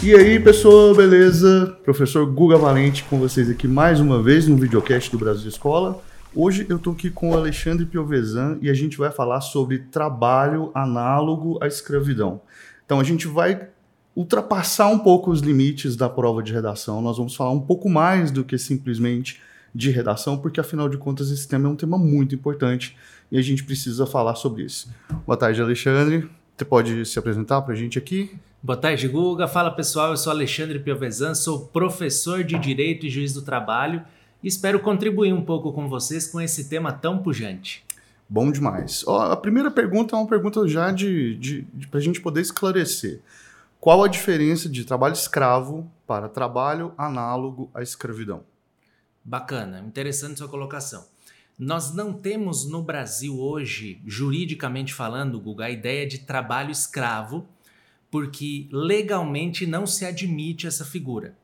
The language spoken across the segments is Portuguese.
E aí, pessoal, beleza? Professor Guga Valente com vocês aqui mais uma vez no videocast do Brasil Escola. Hoje eu tô aqui com o Alexandre Piovesan e a gente vai falar sobre trabalho análogo à escravidão. Então a gente vai ultrapassar um pouco os limites da prova de redação. Nós vamos falar um pouco mais do que simplesmente de redação, porque afinal de contas esse tema é um tema muito importante e a gente precisa falar sobre isso. Boa tarde, Alexandre. Você pode se apresentar para a gente aqui? Boa tarde, Guga. Fala pessoal, eu sou Alexandre Piovesan, sou professor de Direito e Juiz do Trabalho e espero contribuir um pouco com vocês com esse tema tão pujante. Bom demais. Ó, a primeira pergunta é uma pergunta já de, de, de para a gente poder esclarecer. Qual a diferença de trabalho escravo para trabalho análogo à escravidão? Bacana, interessante sua colocação. Nós não temos no Brasil hoje, juridicamente falando, Guga, a ideia de trabalho escravo porque legalmente não se admite essa figura.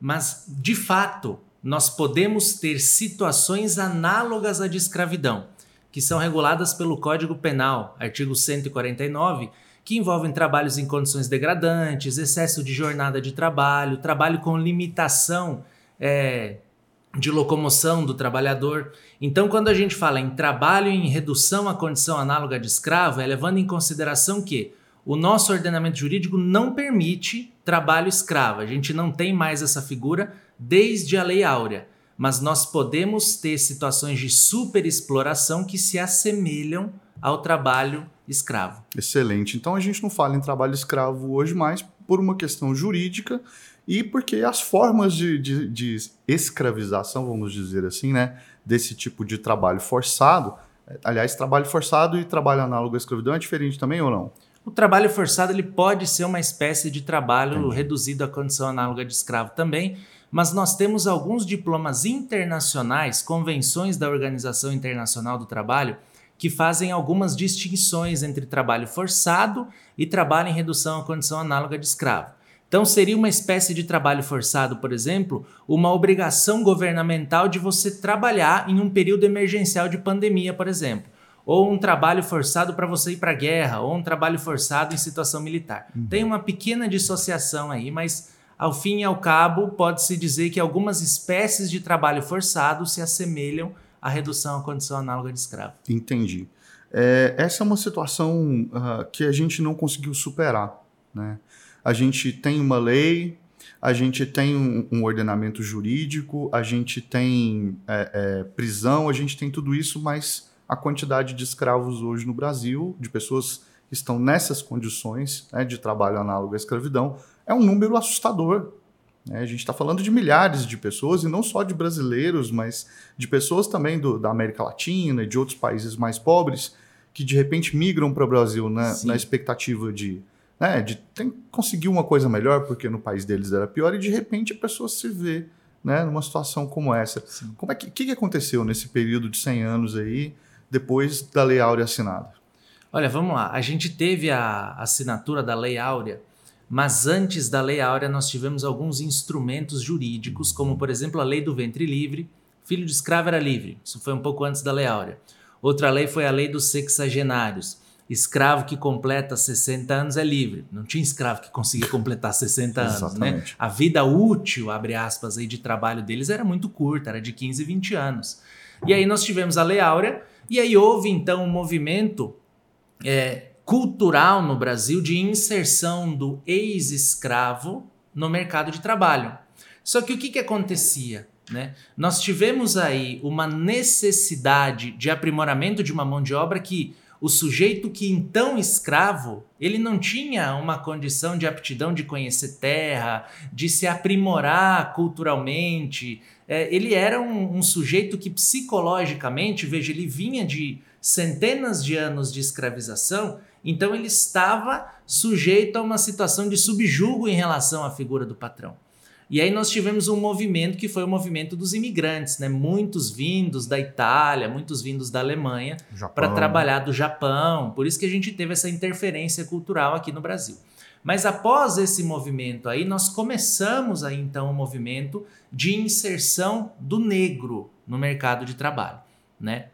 Mas, de fato, nós podemos ter situações análogas à de escravidão, que são reguladas pelo Código Penal, artigo 149, que envolvem trabalhos em condições degradantes, excesso de jornada de trabalho, trabalho com limitação é, de locomoção do trabalhador. Então, quando a gente fala em trabalho em redução à condição análoga de escravo, é levando em consideração que o nosso ordenamento jurídico não permite trabalho escravo. A gente não tem mais essa figura desde a Lei Áurea. Mas nós podemos ter situações de superexploração que se assemelham ao trabalho escravo. Excelente. Então a gente não fala em trabalho escravo hoje mais por uma questão jurídica e porque as formas de, de, de escravização, vamos dizer assim, né, desse tipo de trabalho forçado, aliás, trabalho forçado e trabalho análogo à escravidão é diferente também ou não? O trabalho forçado ele pode ser uma espécie de trabalho Entendi. reduzido à condição análoga de escravo também, mas nós temos alguns diplomas internacionais, convenções da Organização Internacional do Trabalho, que fazem algumas distinções entre trabalho forçado e trabalho em redução à condição análoga de escravo. Então, seria uma espécie de trabalho forçado, por exemplo, uma obrigação governamental de você trabalhar em um período emergencial de pandemia, por exemplo ou um trabalho forçado para você ir para a guerra, ou um trabalho forçado em situação militar. Uhum. Tem uma pequena dissociação aí, mas ao fim e ao cabo pode-se dizer que algumas espécies de trabalho forçado se assemelham à redução à condição análoga de escravo. Entendi. É, essa é uma situação uh, que a gente não conseguiu superar. Né? A gente tem uma lei, a gente tem um, um ordenamento jurídico, a gente tem é, é, prisão, a gente tem tudo isso, mas a quantidade de escravos hoje no Brasil, de pessoas que estão nessas condições né, de trabalho análogo à escravidão, é um número assustador. Né? A gente está falando de milhares de pessoas, e não só de brasileiros, mas de pessoas também do, da América Latina e de outros países mais pobres, que de repente migram para o Brasil né, na expectativa de, né, de tem, conseguir uma coisa melhor, porque no país deles era pior, e de repente a pessoa se vê né, numa situação como essa. Sim. Como é que, que, que aconteceu nesse período de 100 anos aí? depois da Lei Áurea assinada? Olha, vamos lá. A gente teve a assinatura da Lei Áurea, mas antes da Lei Áurea nós tivemos alguns instrumentos jurídicos, como por exemplo a Lei do Ventre Livre. Filho de escravo era livre. Isso foi um pouco antes da Lei Áurea. Outra lei foi a Lei dos Sexagenários. Escravo que completa 60 anos é livre. Não tinha escravo que conseguia completar 60 anos, né? A vida útil, abre aspas, aí, de trabalho deles era muito curta, era de 15, 20 anos. E aí nós tivemos a Lei Áurea, e aí houve então um movimento é, cultural no Brasil de inserção do ex-escravo no mercado de trabalho. Só que o que, que acontecia? Né? Nós tivemos aí uma necessidade de aprimoramento de uma mão de obra que o sujeito que então escravo, ele não tinha uma condição de aptidão de conhecer terra, de se aprimorar culturalmente. É, ele era um, um sujeito que psicologicamente, veja, ele vinha de centenas de anos de escravização, então ele estava sujeito a uma situação de subjugo em relação à figura do patrão. E aí nós tivemos um movimento que foi o movimento dos imigrantes, né? Muitos vindos da Itália, muitos vindos da Alemanha para trabalhar do Japão. Por isso que a gente teve essa interferência cultural aqui no Brasil. Mas após esse movimento aí, nós começamos aí então o um movimento de inserção do negro no mercado de trabalho, né?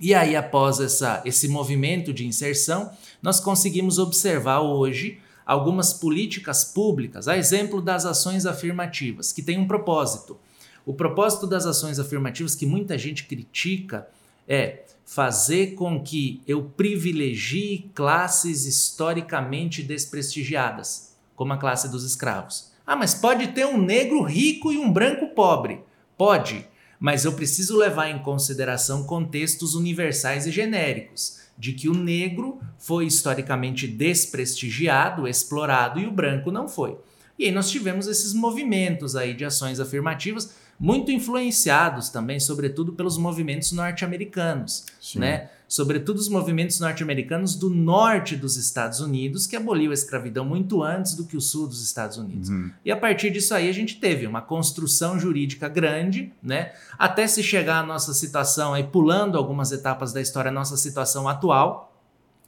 E aí após essa, esse movimento de inserção, nós conseguimos observar hoje algumas políticas públicas, a exemplo das ações afirmativas, que tem um propósito. O propósito das ações afirmativas que muita gente critica é fazer com que eu privilegie classes historicamente desprestigiadas, como a classe dos escravos. Ah, mas pode ter um negro rico e um branco pobre. Pode, mas eu preciso levar em consideração contextos universais e genéricos, de que o negro foi historicamente desprestigiado, explorado e o branco não foi. E aí nós tivemos esses movimentos aí de ações afirmativas muito influenciados também, sobretudo pelos movimentos norte-americanos, né? Sobretudo os movimentos norte-americanos do norte dos Estados Unidos, que aboliu a escravidão muito antes do que o sul dos Estados Unidos. Uhum. E a partir disso aí a gente teve uma construção jurídica grande, né? Até se chegar à nossa situação aí, pulando algumas etapas da história, a nossa situação atual,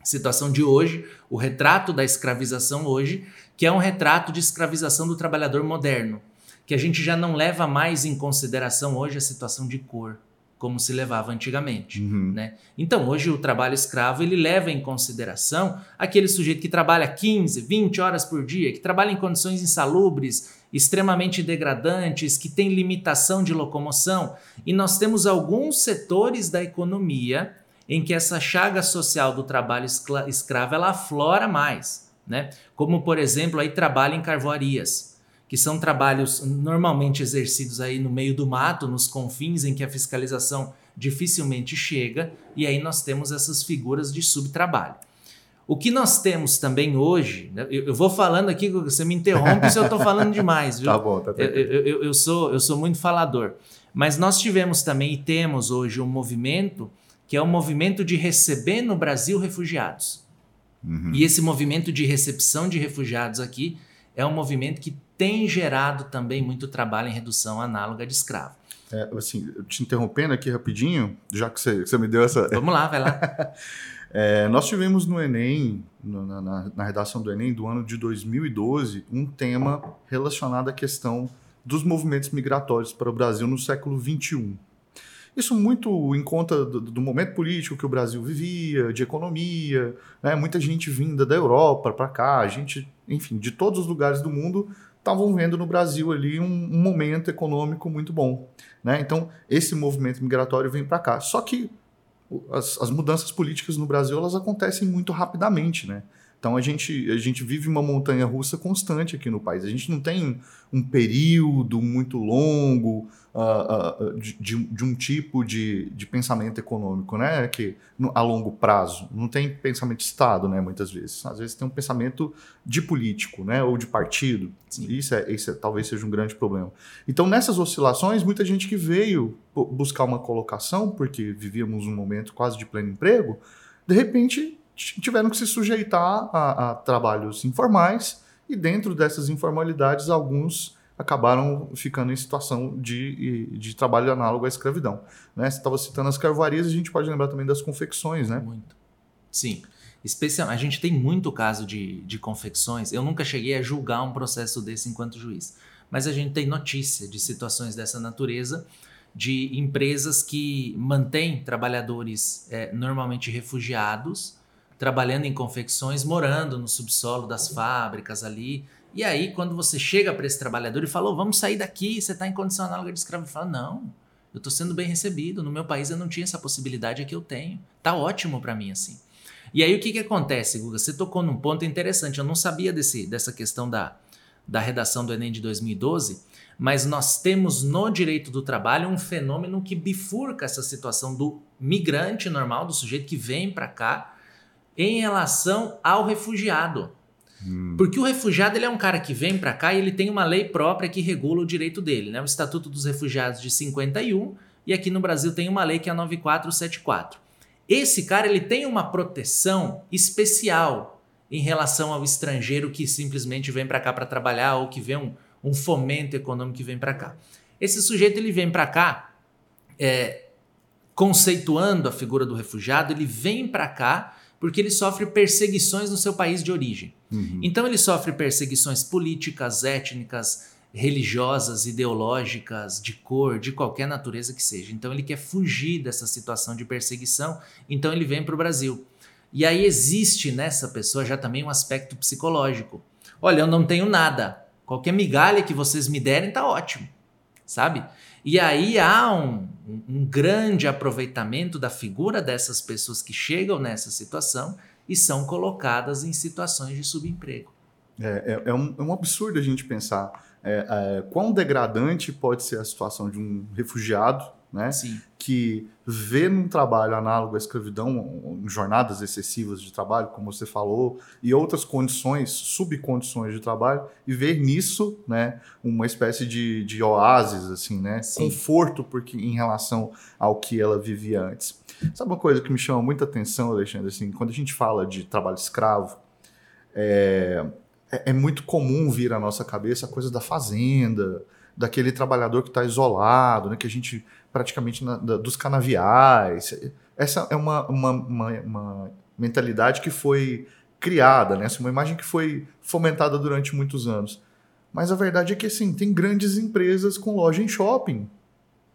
situação de hoje, o retrato da escravização hoje, que é um retrato de escravização do trabalhador moderno, que a gente já não leva mais em consideração hoje a situação de cor, como se levava antigamente, uhum. né? Então, hoje o trabalho escravo, ele leva em consideração aquele sujeito que trabalha 15, 20 horas por dia, que trabalha em condições insalubres, extremamente degradantes, que tem limitação de locomoção, e nós temos alguns setores da economia em que essa chaga social do trabalho escravo ela aflora mais, né? Como por exemplo, aí trabalho em carvoarias, que são trabalhos normalmente exercidos aí no meio do mato, nos confins em que a fiscalização dificilmente chega, e aí nós temos essas figuras de subtrabalho. O que nós temos também hoje, né, eu, eu vou falando aqui, você me interrompe se eu estou falando demais, viu? Tá bom, tá eu, eu, eu, sou, eu sou muito falador. Mas nós tivemos também e temos hoje um movimento que é o um movimento de receber no Brasil refugiados. Uhum. E esse movimento de recepção de refugiados aqui é um movimento que tem gerado também muito trabalho em redução análoga de escravo. É, assim, te interrompendo aqui rapidinho, já que você, você me deu essa. Vamos lá, vai lá. é, nós tivemos no Enem, na, na, na, redação do Enem do ano de 2012, um tema relacionado à questão dos movimentos migratórios para o Brasil no século XXI. Isso muito em conta do, do, momento político que o Brasil vivia, de economia, né? muita gente vinda da Europa para cá, gente, enfim, de todos os lugares do mundo estavam vendo no Brasil ali um, um, momento econômico muito bom. Né? Então, esse movimento migratório vem para cá. Só que as, as, mudanças políticas no Brasil elas acontecem muito rapidamente. Né? Então, a gente, a gente vive uma montanha russa constante aqui no país. A gente não tem um período muito longo uh, uh, de, de, um tipo de, de pensamento econômico, né? Que a longo prazo não tem pensamento de Estado, né? Muitas vezes, às vezes tem um pensamento de político, né? Ou de partido. Sim. Isso é, isso é, talvez seja um grande problema. Então, nessas oscilações, muita gente que veio buscar uma colocação porque vivíamos um momento quase de pleno emprego, de repente tiveram que se sujeitar a, a trabalhos informais e dentro dessas informalidades alguns acabaram ficando em situação de, de trabalho análogo à escravidão. Né? Você estava citando as carvoarias, a gente pode lembrar também das confecções, né? Muito. Sim. Especial, a gente tem muito caso de, de confecções. Eu nunca cheguei a julgar um processo desse enquanto juiz, mas a gente tem notícia de situações dessa natureza, de empresas que mantêm trabalhadores é, normalmente refugiados, trabalhando em confecções, morando no subsolo das fábricas ali, e aí, quando você chega para esse trabalhador e fala, oh, vamos sair daqui, você está em condição análoga de escravo, ele fala, não, eu estou sendo bem recebido, no meu país eu não tinha essa possibilidade, aqui eu tenho. Tá ótimo para mim assim. E aí o que, que acontece, Guga? Você tocou num ponto interessante, eu não sabia desse, dessa questão da, da redação do Enem de 2012, mas nós temos no direito do trabalho um fenômeno que bifurca essa situação do migrante normal, do sujeito que vem para cá, em relação ao refugiado. Hum. Porque o refugiado ele é um cara que vem para cá e ele tem uma lei própria que regula o direito dele, né? O Estatuto dos Refugiados de 51 e aqui no Brasil tem uma lei que é a 9474. Esse cara ele tem uma proteção especial em relação ao estrangeiro que simplesmente vem para cá para trabalhar ou que vê um, um fomento econômico que vem para cá. Esse sujeito ele vem para cá é, conceituando a figura do refugiado, ele vem para cá porque ele sofre perseguições no seu país de origem. Uhum. Então ele sofre perseguições políticas, étnicas, religiosas, ideológicas, de cor, de qualquer natureza que seja. Então ele quer fugir dessa situação de perseguição, então ele vem para o Brasil. E aí existe nessa pessoa já também um aspecto psicológico. Olha, eu não tenho nada. Qualquer migalha que vocês me derem tá ótimo, sabe? E aí há um, um grande aproveitamento da figura dessas pessoas que chegam nessa situação e são colocadas em situações de subemprego. É, é, é, um, é um, absurdo a gente pensar é, é, quão degradante pode ser a situação de um refugiado né, que vê num trabalho análogo à escravidão, jornadas excessivas de trabalho, como você falou, e outras condições, subcondições de trabalho, e ver nisso né, uma espécie de, de oásis, assim, né, conforto porque, em relação ao que ela vivia antes. Sabe uma coisa que me chama muita atenção, Alexandre? Assim, quando a gente fala de trabalho escravo, é, é, é muito comum vir à nossa cabeça a coisa da fazenda, daquele trabalhador que está isolado, né, que a gente praticamente na, da, dos canaviais. Essa é uma, uma, uma, uma, mentalidade que foi criada, né? É uma imagem que foi fomentada durante muitos anos. Mas a verdade é que assim, tem grandes empresas com loja em shopping,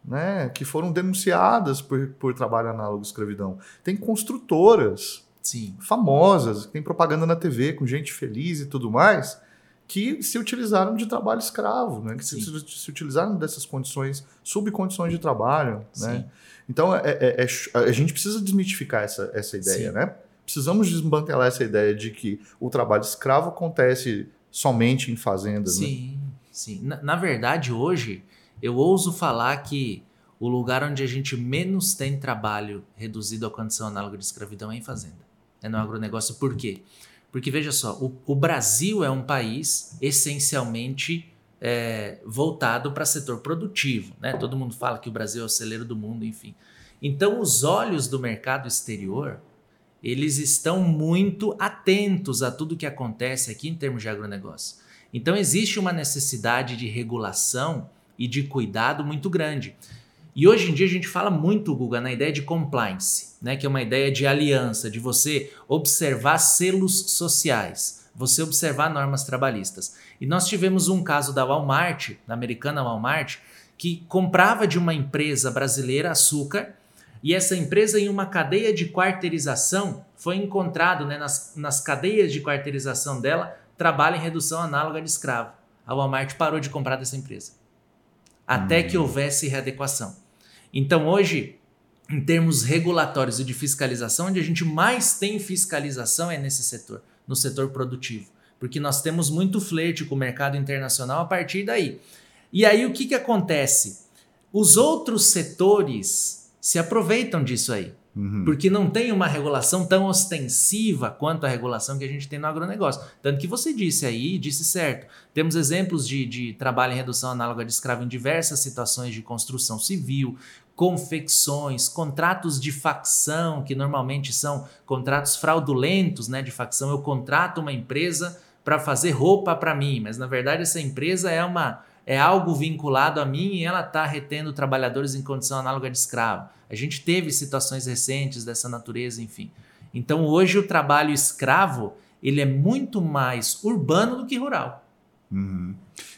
né? Que foram denunciadas por, por trabalho análogo à escravidão. Tem construtoras Sim. famosas, tem propaganda na TV com gente feliz e tudo mais que se utilizaram de trabalho escravo, né? que se, se, utilizaram dessas condições, subcondições de trabalho. Né? Então, é, é, é, a gente precisa desmitificar essa, essa ideia. Né? Precisamos desmantelar essa ideia de que o trabalho escravo acontece somente em fazendas. Sim, né? sim. Na, na verdade, hoje, eu ouso falar que o lugar onde a gente menos tem trabalho reduzido à condição análoga de escravidão é em fazenda. É no agronegócio. Por quê? Porque veja só, o, o Brasil é um país essencialmente é, voltado para setor produtivo. Né? Todo mundo fala que o Brasil é o celeiro do mundo, enfim. Então, os olhos do mercado exterior eles estão muito atentos a tudo que acontece aqui em termos de agronegócio. Então, existe uma necessidade de regulação e de cuidado muito grande. E hoje em dia a gente fala muito, Guga, na ideia de compliance, né? que é uma ideia de aliança, de você observar selos sociais, você observar normas trabalhistas. E nós tivemos um caso da Walmart, da americana Walmart, que comprava de uma empresa brasileira açúcar e essa empresa, em uma cadeia de quarteirização, foi encontrado né, nas, nas cadeias de quarteirização dela trabalho em redução análoga de escravo. A Walmart parou de comprar dessa empresa até hum. que houvesse readequação. Então, hoje, em termos regulatórios e de fiscalização, onde a gente mais tem fiscalização é nesse setor, no setor produtivo. Porque nós temos muito flerte com o mercado internacional a partir daí. E aí o que, que acontece? Os outros setores se aproveitam disso aí. Uhum. Porque não tem uma regulação tão ostensiva quanto a regulação que a gente tem no agronegócio. Tanto que você disse aí, disse certo. Temos exemplos de, de trabalho em redução análoga de escravo em diversas situações de construção civil, confecções, contratos de facção, que normalmente são contratos fraudulentos né, de facção. Eu contrato uma empresa para fazer roupa para mim, mas na verdade essa empresa é uma é algo vinculado a mim e ela está retendo trabalhadores em condição análoga de escravo. A gente teve situações recentes dessa natureza, enfim. Então hoje o trabalho escravo ele é muito mais urbano do que rural. Uhum.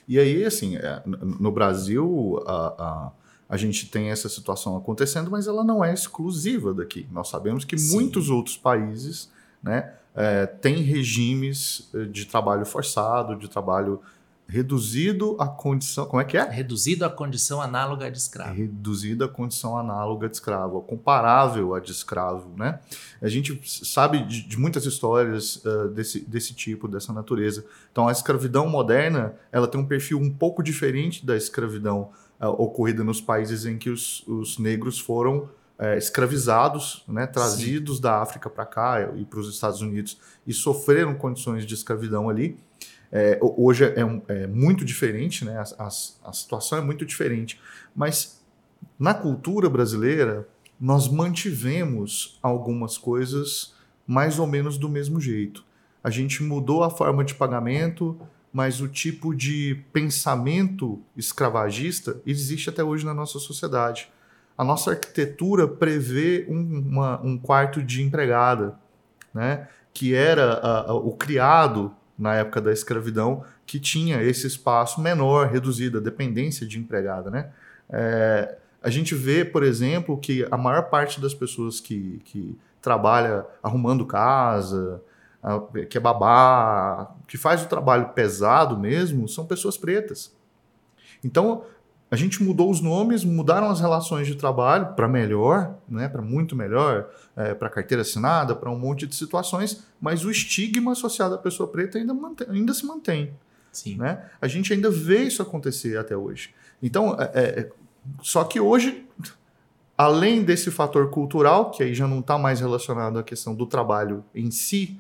E aí, assim, é, no Brasil, a, a, a, gente tem essa situação acontecendo, mas ela não é exclusiva daqui. Nós sabemos que Sim. muitos outros países né, é, têm regimes eh, de trabalho forçado, de trabalho reduzido à condição. Como é que é? Reduzido à condição análoga de escravo. Reduzido à condição análoga de escravo, comparável a de escravo, né? A gente sabe de, de muitas histórias uh, desse, desse tipo, dessa natureza. Então, a escravidão moderna, ela tem um perfil um pouco diferente da escravidão uh, ocorrida nos países em que os, os negros foram é, escravizados, né, trazidos Sim. da África para cá e para os Estados Unidos e sofreram condições de escravidão ali. É, hoje é, é, muito diferente, né? A, a, a, situação é muito diferente. Mas na cultura brasileira, nós mantivemos algumas coisas mais ou menos do mesmo jeito. A gente mudou a forma de pagamento, mas o tipo de pensamento escravagista existe até hoje na nossa sociedade. A nossa arquitetura prevê um, uma, um quarto de empregada, né? que era a, o criado na época da escravidão, que tinha esse espaço menor, reduzido, a dependência de empregada. Né? É, a gente vê, por exemplo, que a maior parte das pessoas que, que trabalha arrumando casa, que é babá, que faz o trabalho pesado mesmo, são pessoas pretas. Então, a gente mudou os nomes, mudaram as relações de trabalho para melhor, né, para muito melhor, é, para carteira assinada, para um monte de situações, mas o estigma associado à pessoa preta ainda, mantém, ainda se mantém. Sim. Né? A gente ainda vê isso acontecer até hoje. Então, é, é, só que hoje, além desse fator cultural, que aí já não está mais relacionado à questão do trabalho em si,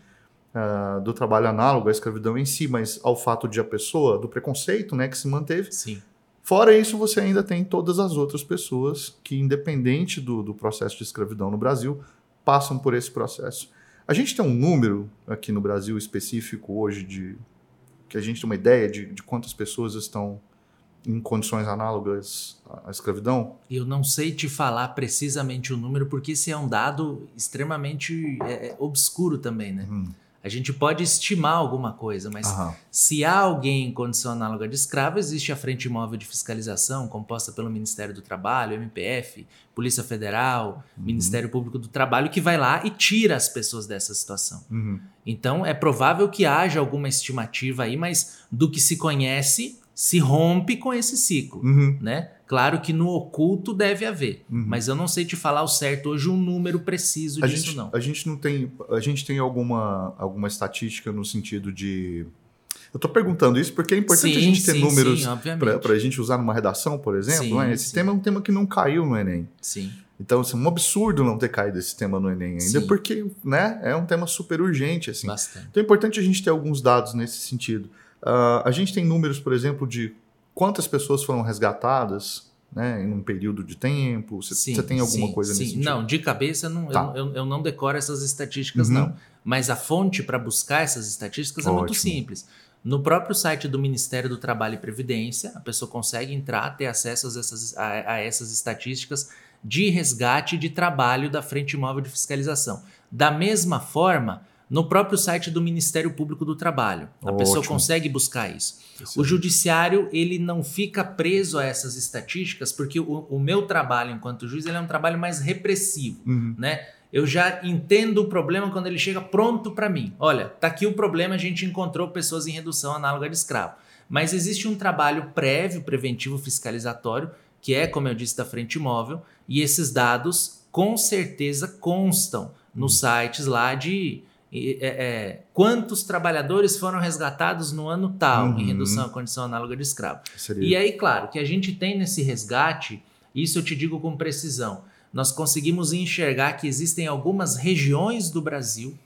uh, do trabalho análogo à escravidão em si, mas ao fato de a pessoa, do preconceito né, que se manteve. Sim. Fora isso, você ainda tem todas as outras pessoas que, independente do, do processo de escravidão no Brasil, passam por esse processo. A gente tem um número aqui no Brasil específico hoje de que a gente tem uma ideia de, de quantas pessoas estão em condições análogas à escravidão? Eu não sei te falar precisamente o número, porque esse é um dado extremamente é, é obscuro também, né? Uhum. A gente pode estimar alguma coisa, mas Aham. se há alguém em condição análoga de escravo, existe a Frente Móvel de Fiscalização, composta pelo Ministério do Trabalho, MPF, Polícia Federal, uhum. Ministério Público do Trabalho, que vai lá e tira as pessoas dessa situação. Uhum. Então, é provável que haja alguma estimativa aí, mas do que se conhece, se rompe com esse ciclo, uhum. né? Claro que no oculto deve haver, uhum. mas eu não sei te falar o certo hoje um número preciso a disso gente, não. A gente não tem, a gente tem alguma alguma estatística no sentido de eu estou perguntando isso porque é importante sim, a gente ter sim, números para a gente usar numa redação, por exemplo. Sim, né? Esse tema é um tema que não caiu no Enem. Sim. Então, assim, é um absurdo não ter caído esse tema no Enem ainda, porque né, é um tema super urgente. Assim. Bastante. Então é importante a gente ter alguns dados nesse sentido. Uh, a gente tem números, por exemplo, de quantas pessoas foram resgatadas né, em um período de tempo. Você tem alguma sim, coisa sim. nesse sentido? Não, de cabeça não, tá. eu, eu, eu, não decoro essas estatísticas, uhum. não. Mas a fonte para buscar essas estatísticas Ótimo. é muito simples. No próprio site do Ministério do Trabalho e Previdência, a pessoa consegue entrar, ter acesso a essas, a, a essas estatísticas de resgate de trabalho da Frente Móvel de Fiscalização. Da mesma forma, no próprio site do Ministério Público do Trabalho. A Ótimo. pessoa consegue buscar isso. O judiciário ele não fica preso a essas estatísticas porque o, o meu trabalho enquanto juiz ele é um trabalho mais repressivo, uhum. né? Eu já entendo o problema quando ele chega pronto para mim. Olha, tá aqui o problema, a gente encontrou pessoas em redução análoga de escravo. Mas existe um trabalho prévio, preventivo, fiscalizatório, que é, como eu disse, da frente móvel, e esses dados com certeza constam nos uhum. sites lá de é, é, quantos trabalhadores foram resgatados no ano tal uhum. em redução à condição análoga de escravo. Seria. E aí, claro, que a gente tem nesse resgate, isso eu te digo com precisão, nós conseguimos enxergar que existem algumas regiões do Brasil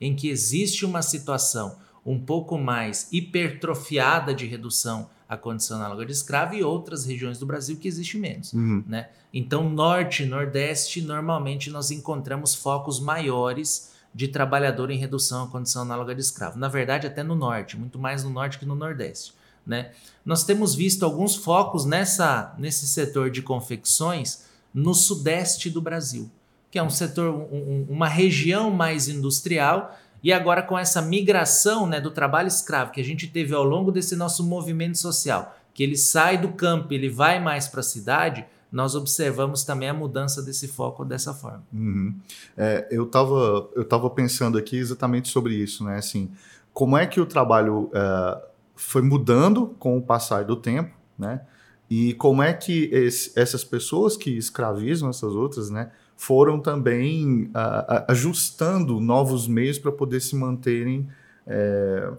em que existe uma situação um pouco mais hipertrofiada de redução à condição análoga de escravo e outras regiões do Brasil que existe menos. Uhum. Né? Então, norte e nordeste, normalmente nós encontramos focos maiores de trabalhador em redução à condição análoga de escravo. Na verdade, até no norte, muito mais no norte que no nordeste. Né? Nós temos visto alguns focos nessa, nesse setor de confecções no sudeste do Brasil, que é um setor, um, uma região mais industrial. E agora, com essa migração né, do trabalho escravo que a gente teve ao longo desse nosso movimento social, que ele sai do campo, ele vai mais para a cidade, nós observamos também a mudança desse foco dessa forma. Uhum. É, eu estava eu tava pensando aqui exatamente sobre isso, né? Assim, como é que o trabalho é, foi mudando com o passar do tempo, né? E como é que esse, essas pessoas que escravizam essas outras, né, foram também uh, ajustando novos meios para poder se manterem é,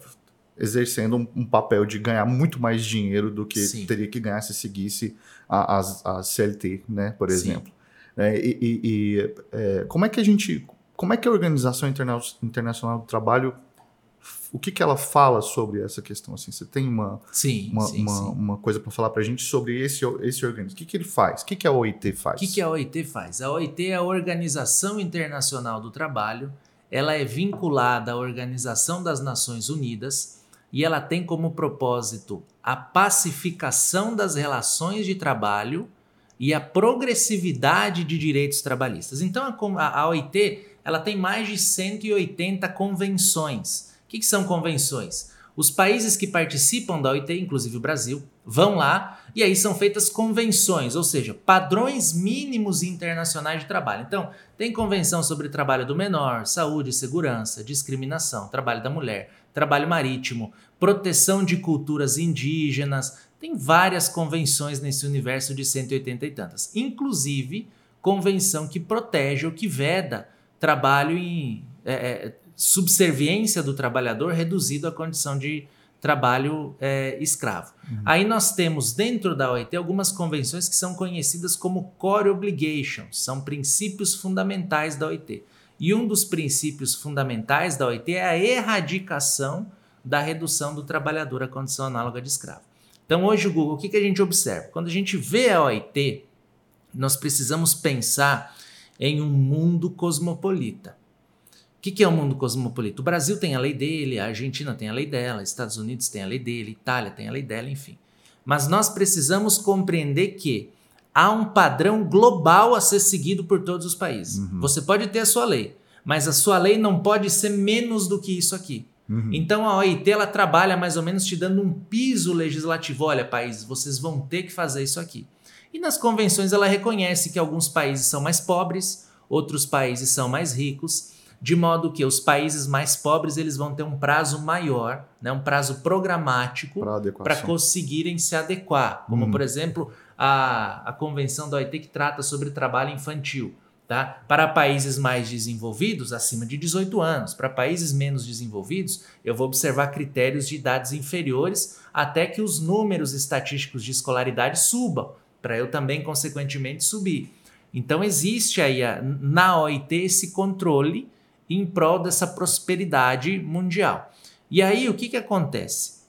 exercendo um, um, papel de ganhar muito mais dinheiro do que Sim. teria que ganhar se seguisse a, a, a CLT, né, por exemplo. É, e, e, e é, como é que a gente, como é que a Organização Interna Internacional do Trabalho, o que, que ela fala sobre essa questão? Assim, você tem uma, sim, uma, sim, uma, sim. uma coisa para falar para a gente sobre esse, esse organismo? O que, que ele faz? O que, que a OIT faz? O que, que a OIT faz? A OIT é a Organização Internacional do Trabalho. Ela é vinculada à Organização das Nações Unidas e ela tem como propósito a pacificação das relações de trabalho e a progressividade de direitos trabalhistas. Então a, a OIT ela tem mais de 180 convenções. O que, que são convenções? Os países que participam da OIT, inclusive o Brasil, vão lá e aí são feitas convenções, ou seja, padrões mínimos internacionais de trabalho. Então, tem convenção sobre trabalho do menor, saúde segurança, discriminação, trabalho da mulher, trabalho marítimo, proteção de culturas indígenas. Tem várias convenções nesse universo de 180 e tantas, inclusive convenção que protege ou que veda trabalho em é, é, subserviência do trabalhador reduzido à condição de trabalho é, escravo. Uhum. Aí nós temos dentro da OIT algumas convenções que são conhecidas como core obligations, são princípios fundamentais da OIT. E um dos princípios fundamentais da OIT é a erradicação da redução do trabalhador à condição análoga de escravo. Então hoje, Google, o que, que a gente observa? Quando a gente vê a OIT, nós precisamos pensar em um mundo cosmopolita que, que é o mundo cosmopolita? O Brasil tem a lei dele, a Argentina tem a lei dela, Estados Unidos tem a lei dele, Itália tem a lei dela, enfim. Mas nós precisamos compreender que há um padrão global a ser seguido por todos os países. Uhum. Você pode ter a sua lei, mas a sua lei não pode ser menos do que isso aqui. Uhum. Então a OIT ela trabalha mais ou menos te dando um piso legislativo. Olha, países, vocês vão ter que fazer isso aqui. E nas convenções ela reconhece que alguns países são mais pobres, outros países são mais ricos de modo que os países mais pobres eles vão ter um prazo maior, né, um prazo programático para conseguirem se adequar, como uhum. por exemplo a, a Convenção da OIT que trata sobre trabalho infantil. Tá? Para países mais desenvolvidos, acima de 18 anos. Para países menos desenvolvidos, eu vou observar critérios de idades inferiores até que os números estatísticos de escolaridade subam, para eu também, consequentemente, subir. Então, existe aí a, na OIT esse controle em prol dessa prosperidade mundial. E aí o que, que acontece?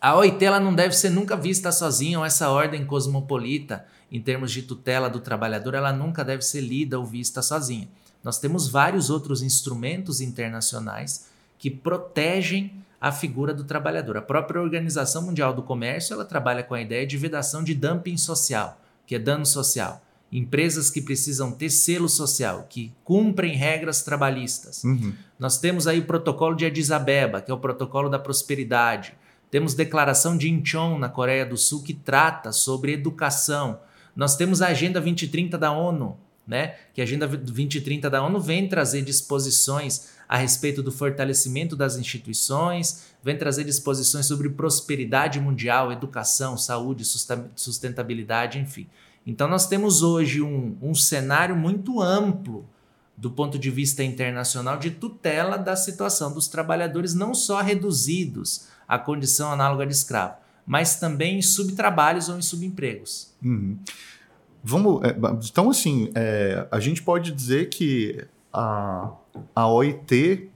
A OIT ela não deve ser nunca vista sozinha, ou essa ordem cosmopolita, em termos de tutela do trabalhador, ela nunca deve ser lida ou vista sozinha. Nós temos vários outros instrumentos internacionais que protegem a figura do trabalhador. A própria Organização Mundial do Comércio ela trabalha com a ideia de vedação de dumping social, que é dano social empresas que precisam ter selo social, que cumprem regras trabalhistas. Uhum. Nós temos aí o protocolo de Addis Abeba, que é o protocolo da prosperidade. Temos declaração de Incheon na Coreia do Sul que trata sobre educação. Nós temos a Agenda 2030 da ONU, né? Que a Agenda 2030 da ONU vem trazer disposições a respeito do fortalecimento das instituições, vem trazer disposições sobre prosperidade mundial, educação, saúde, sustentabilidade, enfim. Então, nós temos hoje um, um cenário muito amplo do ponto de vista internacional de tutela da situação dos trabalhadores, não só reduzidos à condição análoga de escravo, mas também em subtrabalhos ou em subempregos. Uhum. Vamos, é, então, assim, é, a gente pode dizer que a, a OIT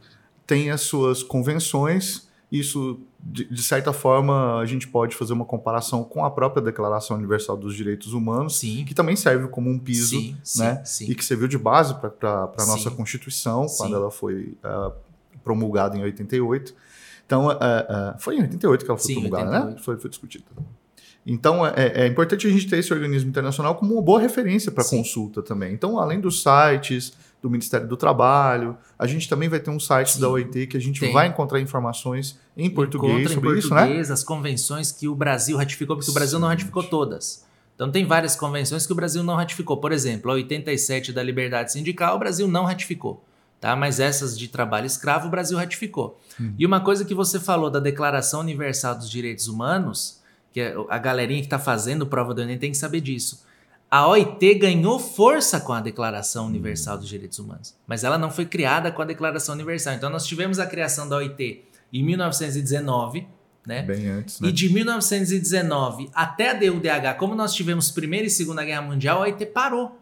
tem as suas convenções, isso de, de, certa forma, a gente pode fazer uma comparação com a própria Declaração Universal dos Direitos Humanos, sim. que também serve como um piso, sim, né? Sim, e que serviu de base para a nossa Constituição, quando ela foi uh, promulgada em 88. Então, uh, uh, foi em 88 que ela foi promulgada, 88. né? Foi, foi discutida. Então, é, é, importante a gente ter esse organismo internacional como uma boa referência para consulta também. Então, além dos sites, do Ministério do Trabalho. A gente também vai ter um site Sim, da OIT que a gente tem. vai encontrar informações em português Encontra sobre em isso, né? as convenções que o Brasil ratificou, porque Sim. o Brasil não ratificou todas. Então tem várias convenções que o Brasil não ratificou. Por exemplo, a 87 da liberdade sindical, o Brasil não ratificou. Tá? Mas essas de trabalho escravo, o Brasil ratificou. Hum. E uma coisa que você falou da Declaração Universal dos Direitos Humanos, que é a galerinha que está fazendo prova do Enem tem que saber disso a OIT ganhou força com a Declaração Universal dos Direitos Humanos, mas ela não foi criada com a Declaração Universal. Então nós tivemos a criação da OIT em 1919, né? Bem antes, né? E de 1919 até a DUDH, como nós tivemos Primeira e Segunda Guerra Mundial, a OIT parou.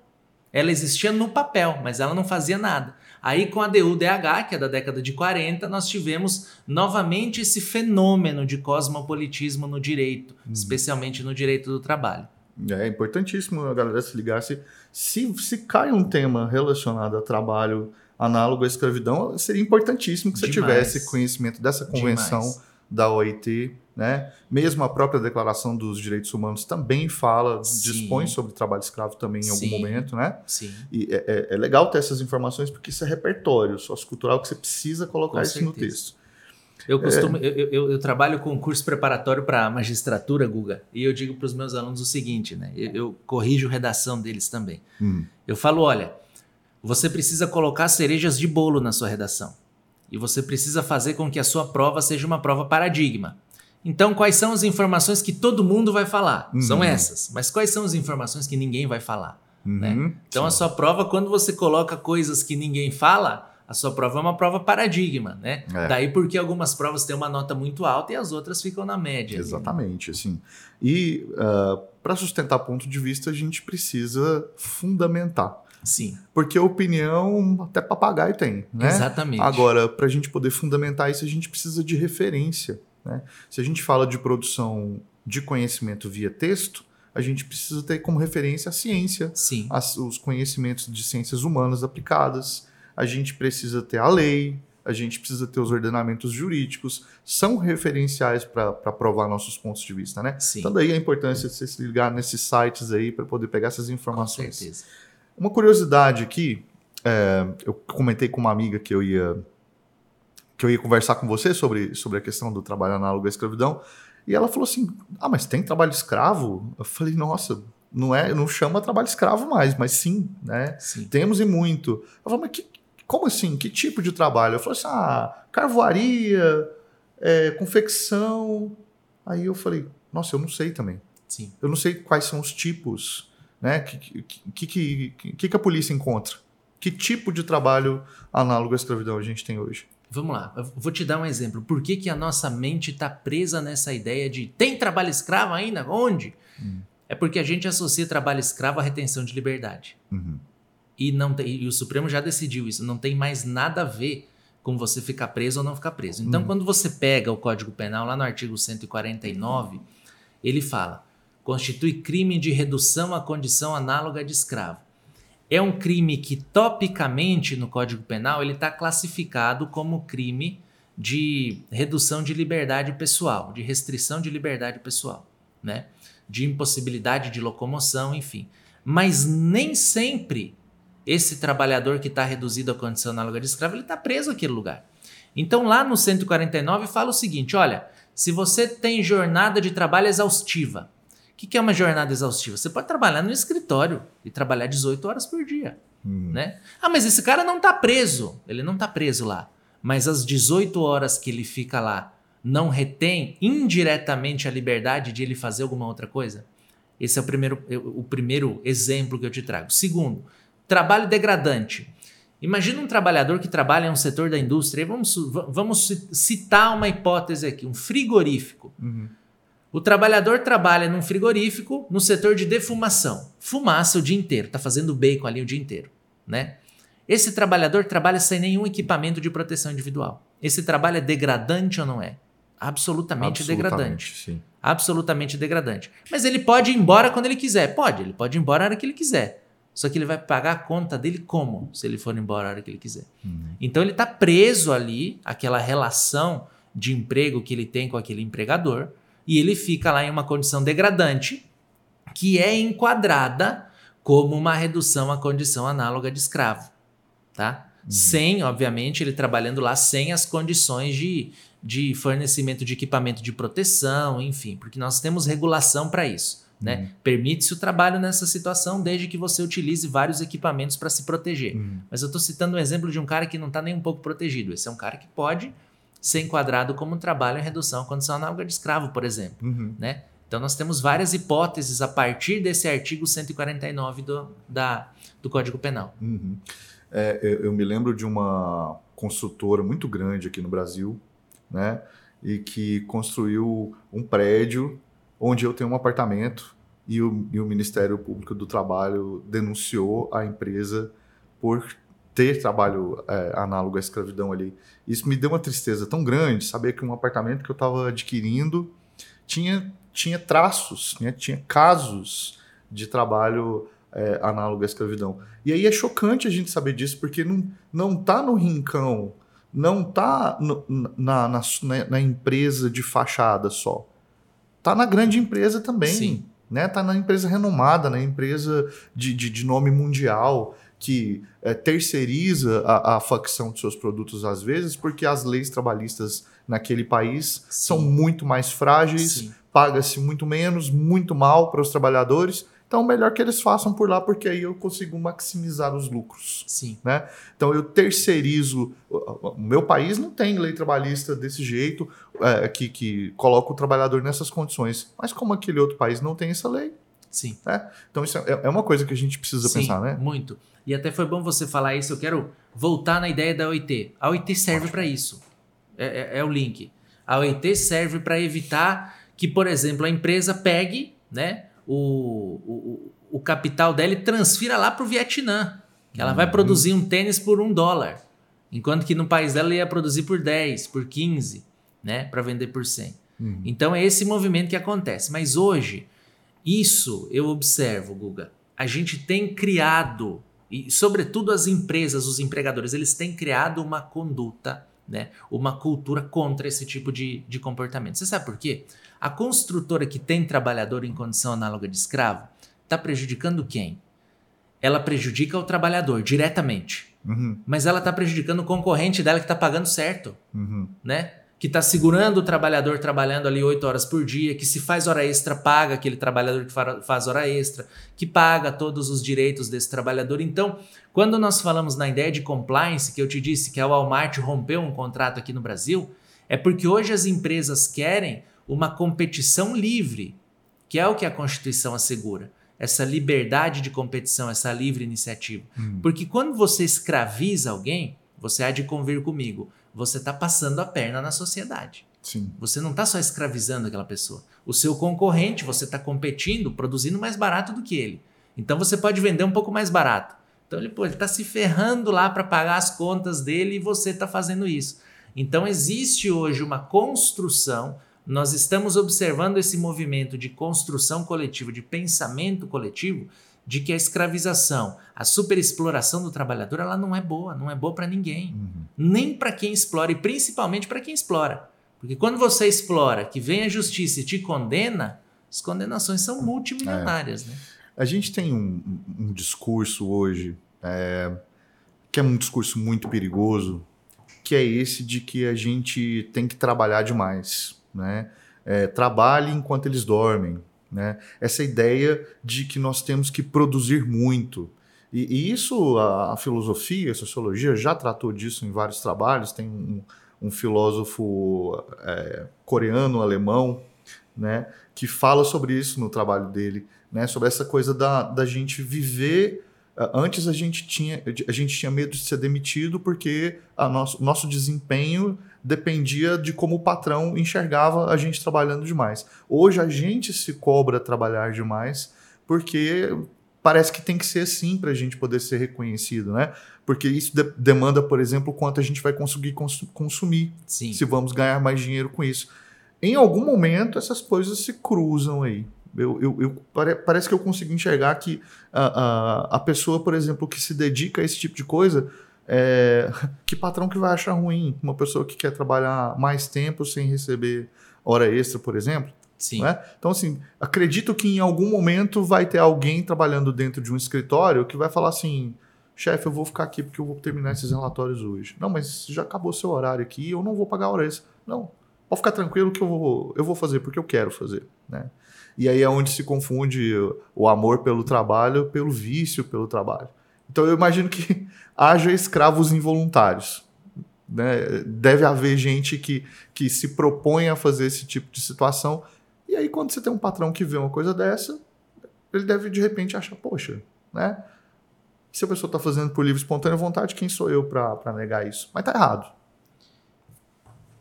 Ela existia no papel, mas ela não fazia nada. Aí com a DUDH, que é da década de 40, nós tivemos novamente esse fenômeno de cosmopolitismo no direito, uhum. especialmente no direito do trabalho. É importantíssimo a galera se ligar. Se, se, se cai um tema relacionado a trabalho análogo à escravidão, seria importantíssimo que você Demais. tivesse conhecimento dessa convenção Demais. da OIT. Né? Mesmo a própria Declaração dos Direitos Humanos também fala, Sim. dispõe sobre trabalho escravo também em algum momento. Né? Sim. E é, é, é, legal ter essas informações porque isso é repertório sociocultural que você precisa colocar Com isso certeza. no texto. Eu costumo, é... eu, eu, eu, trabalho com curso preparatório para magistratura, Guga, e eu digo para os meus alunos o seguinte, né? Eu, eu corrijo redação deles também. Hum. Eu falo, olha, você precisa colocar cerejas de bolo na sua redação. E você precisa fazer com que a sua prova seja uma prova paradigma. Então, quais são as informações que todo mundo vai falar? Uhum. São essas. Mas quais são as informações que ninguém vai falar? Uhum. Né? Então, Sim. a sua prova, quando você coloca coisas que ninguém fala, a sua prova é uma prova paradigma, né? É. Daí porque algumas provas têm uma nota muito alta e as outras ficam na média. Exatamente, ali, né? assim. E uh, para sustentar ponto de vista, a gente precisa fundamentar. Sim. Porque opinião até papagaio tem, né? Exatamente. Agora, para a gente poder fundamentar isso, a gente precisa de referência. Né? Se a gente fala de produção de conhecimento via texto, a gente precisa ter como referência a ciência, as, os conhecimentos de ciências humanas aplicadas, a gente precisa ter a lei, a gente precisa ter os ordenamentos jurídicos, são referenciais para provar nossos pontos de vista, né? Sim. Então daí a importância de você se ligar nesses sites aí para poder pegar essas informações. Com certeza. Uma curiosidade aqui, é, eu comentei com uma amiga que eu ia que eu ia conversar com você sobre, sobre a questão do trabalho análogo à escravidão, e ela falou assim: "Ah, mas tem trabalho escravo?" Eu falei: "Nossa, não é, não chama trabalho escravo mais, mas sim, né? Sim. Temos e muito." Ela falou: "Mas que, como assim? Que tipo de trabalho?" Eu falei assim: "Ah, carvoaria, é, confecção." Aí eu falei: "Nossa, eu não sei também." Sim. Eu não sei quais são os tipos né? O que, que, que, que, que a polícia encontra? Que tipo de trabalho análogo à escravidão a gente tem hoje? Vamos lá, eu vou te dar um exemplo. Por que, que a nossa mente está presa nessa ideia de tem trabalho escravo ainda? Onde? Hum. É porque a gente associa trabalho escravo à retenção de liberdade. Uhum. E, não tem, e o Supremo já decidiu isso. Não tem mais nada a ver com você ficar preso ou não ficar preso. Então, uhum. quando você pega o Código Penal, lá no artigo 149, ele fala: constitui crime de redução à condição análoga de escravo. É um crime que, topicamente, no Código Penal, ele está classificado como crime de redução de liberdade pessoal, de restrição de liberdade pessoal, né? de impossibilidade de locomoção, enfim. Mas nem sempre esse trabalhador que está reduzido à condição análoga de escravo, ele está preso naquele lugar. Então, lá no 149 fala o seguinte: olha, se você tem jornada de trabalho exaustiva, o que é uma jornada exaustiva? Você pode trabalhar no escritório e trabalhar 18 horas por dia. Hum. Né? Ah, mas esse cara não está preso. Ele não está preso lá. Mas as 18 horas que ele fica lá não retém indiretamente a liberdade de ele fazer alguma outra coisa? Esse é o primeiro, o primeiro exemplo que eu te trago. Segundo, trabalho degradante. Imagina um trabalhador que trabalha em um setor da indústria. Vamos, vamos citar uma hipótese aqui: um frigorífico. Uhum. O trabalhador trabalha num frigorífico no setor de defumação. Fumaça o dia inteiro, tá fazendo bacon ali o dia inteiro, né? Esse trabalhador trabalha sem nenhum equipamento de proteção individual. Esse trabalho é degradante ou não é? Absolutamente, Absolutamente degradante. Sim. Absolutamente degradante. Mas ele pode ir embora quando ele quiser. Pode, ele pode ir embora a hora que ele quiser. Só que ele vai pagar a conta dele como? Se ele for embora a hora que ele quiser. Uhum. Então ele está preso ali, aquela relação de emprego que ele tem com aquele empregador e ele fica lá em uma condição degradante, que é enquadrada como uma redução à condição análoga de escravo, tá? Uhum. Sem, obviamente, ele trabalhando lá sem as condições de, de fornecimento de equipamento de proteção, enfim, porque nós temos regulação para isso. Né? Uhum. Permite-se o trabalho nessa situação desde que você utilize vários equipamentos para se proteger. Uhum. Mas eu estou citando um exemplo de um cara que não está nem um pouco protegido. Esse é um cara que pode ser enquadrado como um trabalho em redução à condição análoga de escravo, por exemplo. Uhum. Né? Então, nós temos várias hipóteses a partir desse artigo 149 do, da, do Código Penal. Uhum. É, eu, eu, me lembro de uma construtora muito grande aqui no Brasil, né? E que construiu um prédio onde eu tenho um apartamento e o, e o Ministério Público do Trabalho denunciou a empresa por ter trabalho é, análogo à escravidão ali. Isso me deu uma tristeza tão grande, saber que um apartamento que eu estava adquirindo tinha, tinha traços, né? tinha casos de trabalho é, análogo à escravidão. E aí é chocante a gente saber disso, porque não, não tá no rincão, não tá no, na, na, na, empresa de fachada só. Tá na grande empresa também. Sim. Né? Tá na empresa renomada, na empresa de, de, de nome mundial que é, terceiriza a, a facção de seus produtos às vezes, porque as leis trabalhistas naquele país Sim. são muito mais frágeis, paga-se muito menos, muito mal para os trabalhadores. Então, melhor que eles façam por lá, porque aí eu consigo maximizar os lucros. Sim. Né? Então, eu terceirizo. O meu país não tem lei trabalhista desse jeito, é, que, que coloca o trabalhador nessas condições. Mas, como aquele outro país não tem essa lei. Sim. Né? Então, isso é, é uma coisa que a gente precisa Sim, pensar, né? Muito. E até foi bom você falar isso. Eu quero voltar na ideia da OIT. A OIT serve para isso. É, é, é o link. A OIT serve para evitar que, por exemplo, a empresa pegue, né? O, o, o capital dela e transfira lá para o Vietnã. Que ela vai produzir um tênis por um dólar. Enquanto que no país dela ia produzir por 10, por 15, né? Para vender por 100. Uhum. Então é esse movimento que acontece. Mas hoje, isso eu observo, Guga. A gente tem criado, e sobretudo as empresas, os empregadores, eles têm criado uma conduta, né? Uma cultura contra esse tipo de, de comportamento. Você sabe por quê? A construtora que tem trabalhador em condição análoga de escravo está prejudicando quem? Ela prejudica o trabalhador diretamente. Uhum. Mas ela está prejudicando o concorrente dela que está pagando certo. Uhum. Né? Que está segurando o trabalhador trabalhando ali oito horas por dia, que se faz hora extra, paga aquele trabalhador que faz hora extra, que paga todos os direitos desse trabalhador. Então, quando nós falamos na ideia de compliance, que eu te disse que a Walmart rompeu um contrato aqui no Brasil, é porque hoje as empresas querem uma competição livre, que é o que a Constituição assegura. Essa liberdade de competição, essa livre iniciativa. Hum. Porque quando você escraviza alguém, você há de convir comigo, você está passando a perna na sociedade. Sim. Você não está só escravizando aquela pessoa. O seu concorrente, você está competindo, produzindo mais barato do que ele. Então você pode vender um pouco mais barato. Então ele está se ferrando lá para pagar as contas dele e você está fazendo isso. Então existe hoje uma construção nós estamos observando esse movimento de construção coletiva, de pensamento coletivo, de que a escravização, a superexploração do trabalhador, ela não é boa, não é boa para ninguém, uhum. nem para quem explora e principalmente para quem explora. Porque quando você explora, que vem a justiça e te condena, as condenações são multimilionárias. É. Né? A gente tem um, um discurso hoje é, que é um discurso muito perigoso, que é esse de que a gente tem que trabalhar demais né? É, trabalhe enquanto eles dormem, né? Essa ideia de que nós temos que produzir muito. E, e isso, a, a, filosofia, a sociologia já tratou disso em vários trabalhos. Tem um, um filósofo é, coreano, alemão, né? Que fala sobre isso no trabalho dele, né? Sobre essa coisa da, da gente viver Antes a gente tinha, a gente tinha medo de ser demitido porque a nosso, nosso desempenho dependia de como o patrão enxergava a gente trabalhando demais. Hoje a gente se cobra trabalhar demais porque parece que tem que ser assim para a gente poder ser reconhecido, né? Porque isso de demanda, por exemplo, quanto a gente vai conseguir cons consumir, Sim. se vamos ganhar mais dinheiro com isso. Em algum momento essas coisas se cruzam aí. Eu, eu, eu pare, parece que eu consigo enxergar que a, a, a pessoa, por exemplo, que se dedica a esse tipo de coisa, é, que patrão que vai achar ruim uma pessoa que quer trabalhar mais tempo sem receber hora extra, por exemplo? Sim. Né? Então, assim, acredito que em algum momento vai ter alguém trabalhando dentro de um escritório que vai falar assim: chefe, eu vou ficar aqui porque eu vou terminar esses relatórios hoje. Não, mas já acabou seu horário aqui, eu não vou pagar hora extra. Não, pode ficar tranquilo que eu vou, eu vou fazer porque eu quero fazer. Né? E aí é onde se confunde o amor pelo trabalho pelo vício pelo trabalho. Então eu imagino que haja escravos involuntários. Né? Deve haver gente que, que se propõe a fazer esse tipo de situação. E aí, quando você tem um patrão que vê uma coisa dessa, ele deve de repente achar, poxa, né? Se a pessoa está fazendo por livre espontânea vontade, quem sou eu para negar isso? Mas tá errado.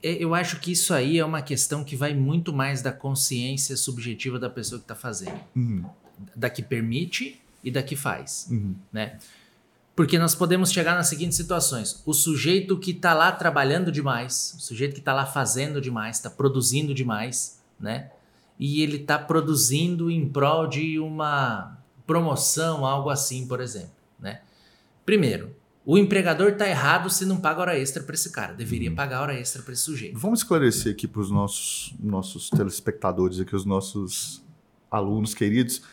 É, eu acho que isso aí é uma questão que vai muito mais da consciência subjetiva da pessoa que está fazendo. Uhum. Da que permite e da que faz. Uhum. Né? Porque nós podemos chegar nas seguintes situações: o sujeito que está lá trabalhando demais, o sujeito que está lá fazendo demais, está produzindo demais, né? E ele está produzindo em prol de uma promoção, algo assim, por exemplo, né? Primeiro, o empregador está errado se não paga hora extra para esse cara. Deveria hum. pagar hora extra para esse sujeito. Vamos esclarecer aqui para os nossos, nossos telespectadores, aqui, os nossos alunos queridos. O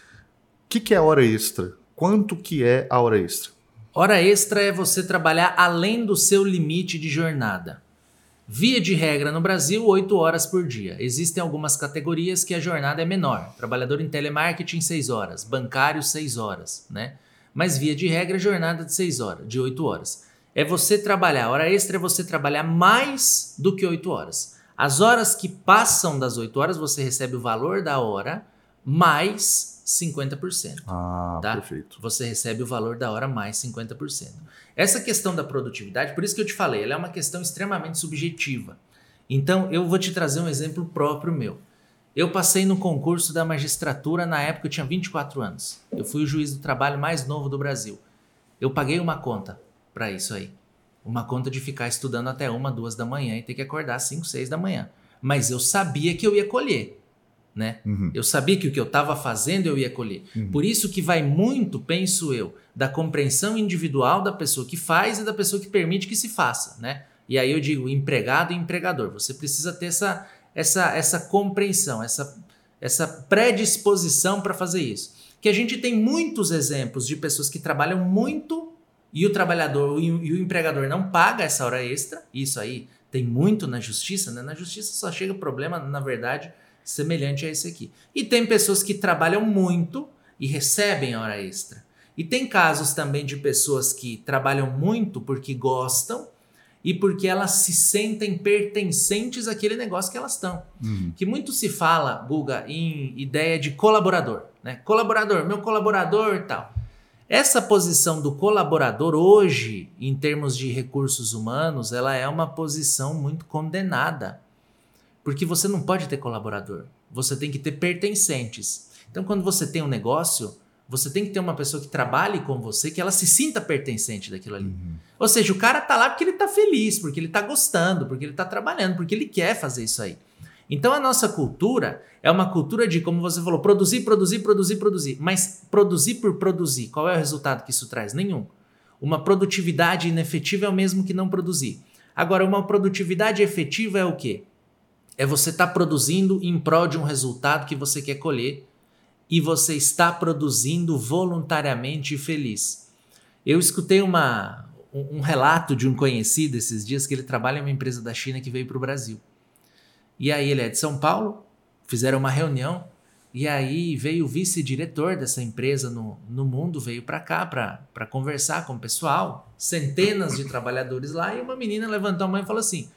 que, que é hora extra? Quanto que é a hora extra? Hora extra é você trabalhar além do seu limite de jornada. Via de regra no Brasil, 8 horas por dia. Existem algumas categorias que a jornada é menor. Trabalhador em telemarketing, 6 horas. Bancário, 6 horas, né? Mas via de regra, jornada de 6 horas, de 8 horas. É você trabalhar, hora extra é você trabalhar mais do que 8 horas. As horas que passam das 8 horas, você recebe o valor da hora mais 50%. Ah, tá? perfeito. Você recebe o valor da hora mais 50%. Essa questão da produtividade, por isso que eu te falei, ela é uma questão extremamente subjetiva. Então, eu vou te trazer um exemplo próprio meu. Eu passei no concurso da magistratura na época eu tinha 24 anos. Eu fui o juiz do trabalho mais novo do Brasil. Eu paguei uma conta para isso aí. Uma conta de ficar estudando até uma, duas da manhã e ter que acordar às 5, 6 da manhã. Mas eu sabia que eu ia colher. Né? Uhum. Eu sabia que o que eu estava fazendo eu ia colher. Uhum. Por isso que vai muito, penso eu, da compreensão individual da pessoa que faz e da pessoa que permite que se faça, né? E aí eu digo empregado e empregador. Você precisa ter essa, essa, essa compreensão, essa, essa predisposição para fazer isso. Que a gente tem muitos exemplos de pessoas que trabalham muito e o trabalhador e o empregador não paga essa hora extra. Isso aí tem muito na justiça, né? Na justiça só chega problema, na verdade, semelhante a esse aqui. E tem pessoas que trabalham muito e recebem hora extra. E tem casos também de pessoas que trabalham muito porque gostam e porque elas se sentem pertencentes àquele negócio que elas estão. Uhum. Que muito se fala, Guga, em ideia de colaborador, né? Colaborador, meu colaborador tal. Essa posição do colaborador hoje, em termos de recursos humanos, ela é uma posição muito condenada. Porque você não pode ter colaborador, você tem que ter pertencentes. Então, quando você tem um negócio, você tem que ter uma pessoa que trabalhe com você, que ela se sinta pertencente daquilo ali. Uhum. Ou seja, o cara tá lá porque ele tá feliz, porque ele tá gostando, porque ele tá trabalhando, porque ele quer fazer isso aí. Então a nossa cultura é uma cultura de, como você falou, produzir, produzir, produzir, produzir. Mas produzir por produzir, qual é o resultado que isso traz? Nenhum. Uma produtividade inefetiva é o mesmo que não produzir. Agora, uma produtividade efetiva é o quê? É você estar tá produzindo em prol de um resultado que você quer colher e você está produzindo voluntariamente e feliz. Eu escutei uma, um, relato de um conhecido esses dias que ele trabalha em uma empresa da China que veio para o Brasil. E aí ele é de São Paulo, fizeram uma reunião e aí veio o vice-diretor dessa empresa no, no mundo, veio para cá para conversar com o pessoal, centenas de trabalhadores lá, e uma menina levantou a mão e falou assim: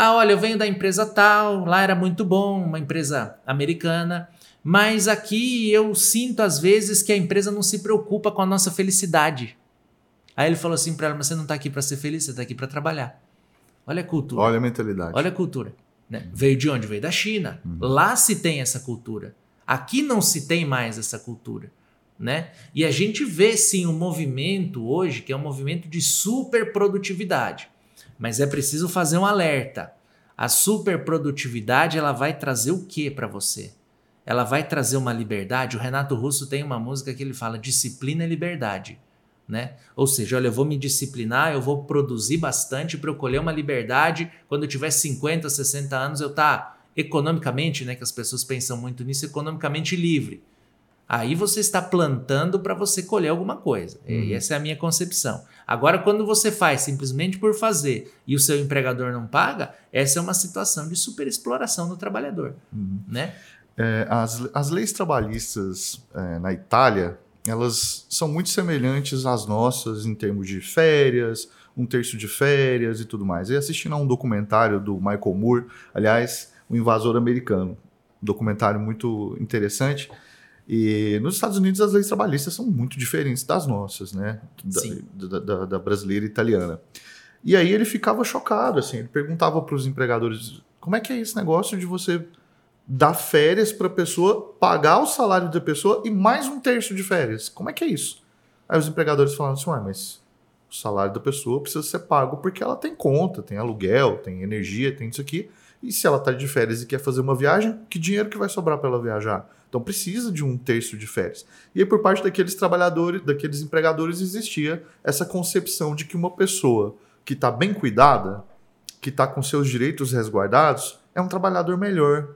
ah, olha, eu venho da empresa tal, lá era muito bom, uma empresa americana, mas aqui eu sinto às vezes que a empresa não se preocupa com a nossa felicidade. Aí ele falou assim para ela: mas você não está aqui para ser feliz, você está aqui para trabalhar. Olha a cultura. Olha a mentalidade. Olha a cultura. Né? Veio de onde? Veio da China. Uhum. Lá se tem essa cultura. Aqui não se tem mais essa cultura. Né? E a gente vê sim um movimento hoje que é um movimento de superprodutividade. Mas é preciso fazer um alerta. A superprodutividade ela vai trazer o que para você? Ela vai trazer uma liberdade. O Renato Russo tem uma música que ele fala disciplina e liberdade. Né? Ou seja, olha, eu vou me disciplinar, eu vou produzir bastante para eu colher uma liberdade. Quando eu tiver 50, 60 anos, eu tá economicamente, né, que as pessoas pensam muito nisso, economicamente livre. Aí você está plantando para você colher alguma coisa. Uhum. E essa é a minha concepção. Agora, quando você faz simplesmente por fazer e o seu empregador não paga, essa é uma situação de superexploração do trabalhador. Uhum. Né? É, as, as leis trabalhistas é, na Itália, elas são muito semelhantes às nossas em termos de férias, um terço de férias e tudo mais. E assistindo a um documentário do Michael Moore, aliás, o invasor americano, um documentário muito interessante. E nos Estados Unidos as leis trabalhistas são muito diferentes das nossas, né? Da, da, da, brasileira e italiana. E aí ele ficava chocado, assim, ele perguntava para os empregadores como é que é esse negócio de você dar férias para a pessoa, pagar o salário da pessoa e mais um terço de férias. Como é que é isso? Aí os empregadores falaram assim, ué, mas o salário da pessoa precisa ser pago porque ela tem conta, tem aluguel, tem energia, tem isso aqui. E se ela está de férias e quer fazer uma viagem, que dinheiro que vai sobrar para ela viajar? Então precisa de um terço de férias. E aí, por parte daqueles trabalhadores, daqueles empregadores, existia essa concepção de que uma pessoa que está bem cuidada, que está com seus direitos resguardados, é um trabalhador melhor.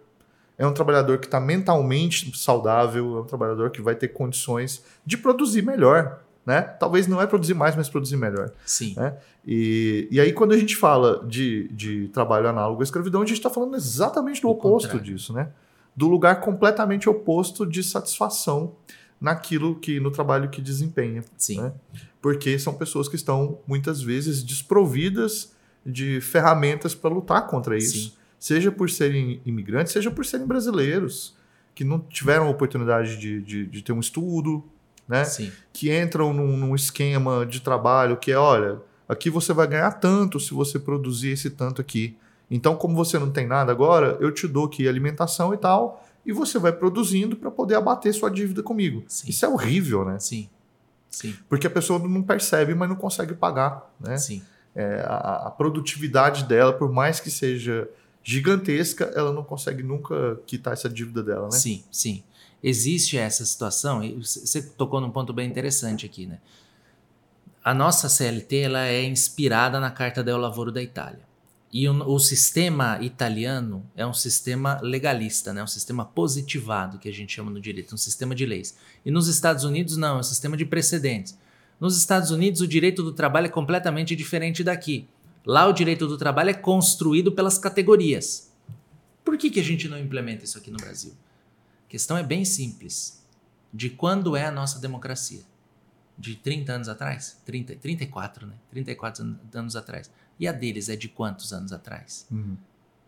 É um trabalhador que está mentalmente saudável, é um trabalhador que vai ter condições de produzir melhor. Né? Talvez não é produzir mais, mas produzir melhor. Sim. Né? E, e aí, quando a gente fala de, de trabalho análogo à escravidão, a gente está falando exatamente do O oposto contrário. disso, né? Do lugar completamente oposto de satisfação naquilo que no trabalho que desempenha. Sim. né? Porque são pessoas que estão muitas vezes desprovidas de ferramentas para lutar contra isso. Sim. Seja por serem imigrantes, seja por serem brasileiros, que não tiveram oportunidade de, de, de ter um estudo, né? Sim. que entram num, num esquema de trabalho que é, olha, aqui você vai ganhar tanto se você produzir esse tanto aqui. Então, como você não tem nada agora, eu te dou aqui alimentação e tal, e você vai produzindo para poder abater sua dívida comigo. Sim. Isso é horrível, né? Sim. Sim. Porque a pessoa não percebe, mas não consegue pagar, né? Sim. É, a, a produtividade dela, por mais que seja gigantesca, ela não consegue nunca quitar essa dívida dela, né? Sim, sim. Existe essa situação, e você tocou num ponto bem interessante aqui, né? A nossa CLT ela é inspirada na Carta del Lavoro da Itália. E o, o sistema italiano é um sistema legalista, né? um sistema positivado, que a gente chama no direito, um sistema de leis. E nos Estados Unidos, não, é um sistema de precedentes. Nos Estados Unidos, o direito do trabalho é completamente diferente daqui. Lá, o direito do trabalho é construído pelas categorias. Por que, que a gente não implementa isso aqui no Brasil? A questão é bem simples. De quando é a nossa democracia? De 30 anos atrás? 30, 34, né? 34 an- anos atrás. E a deles é de quantos anos atrás? Uhum.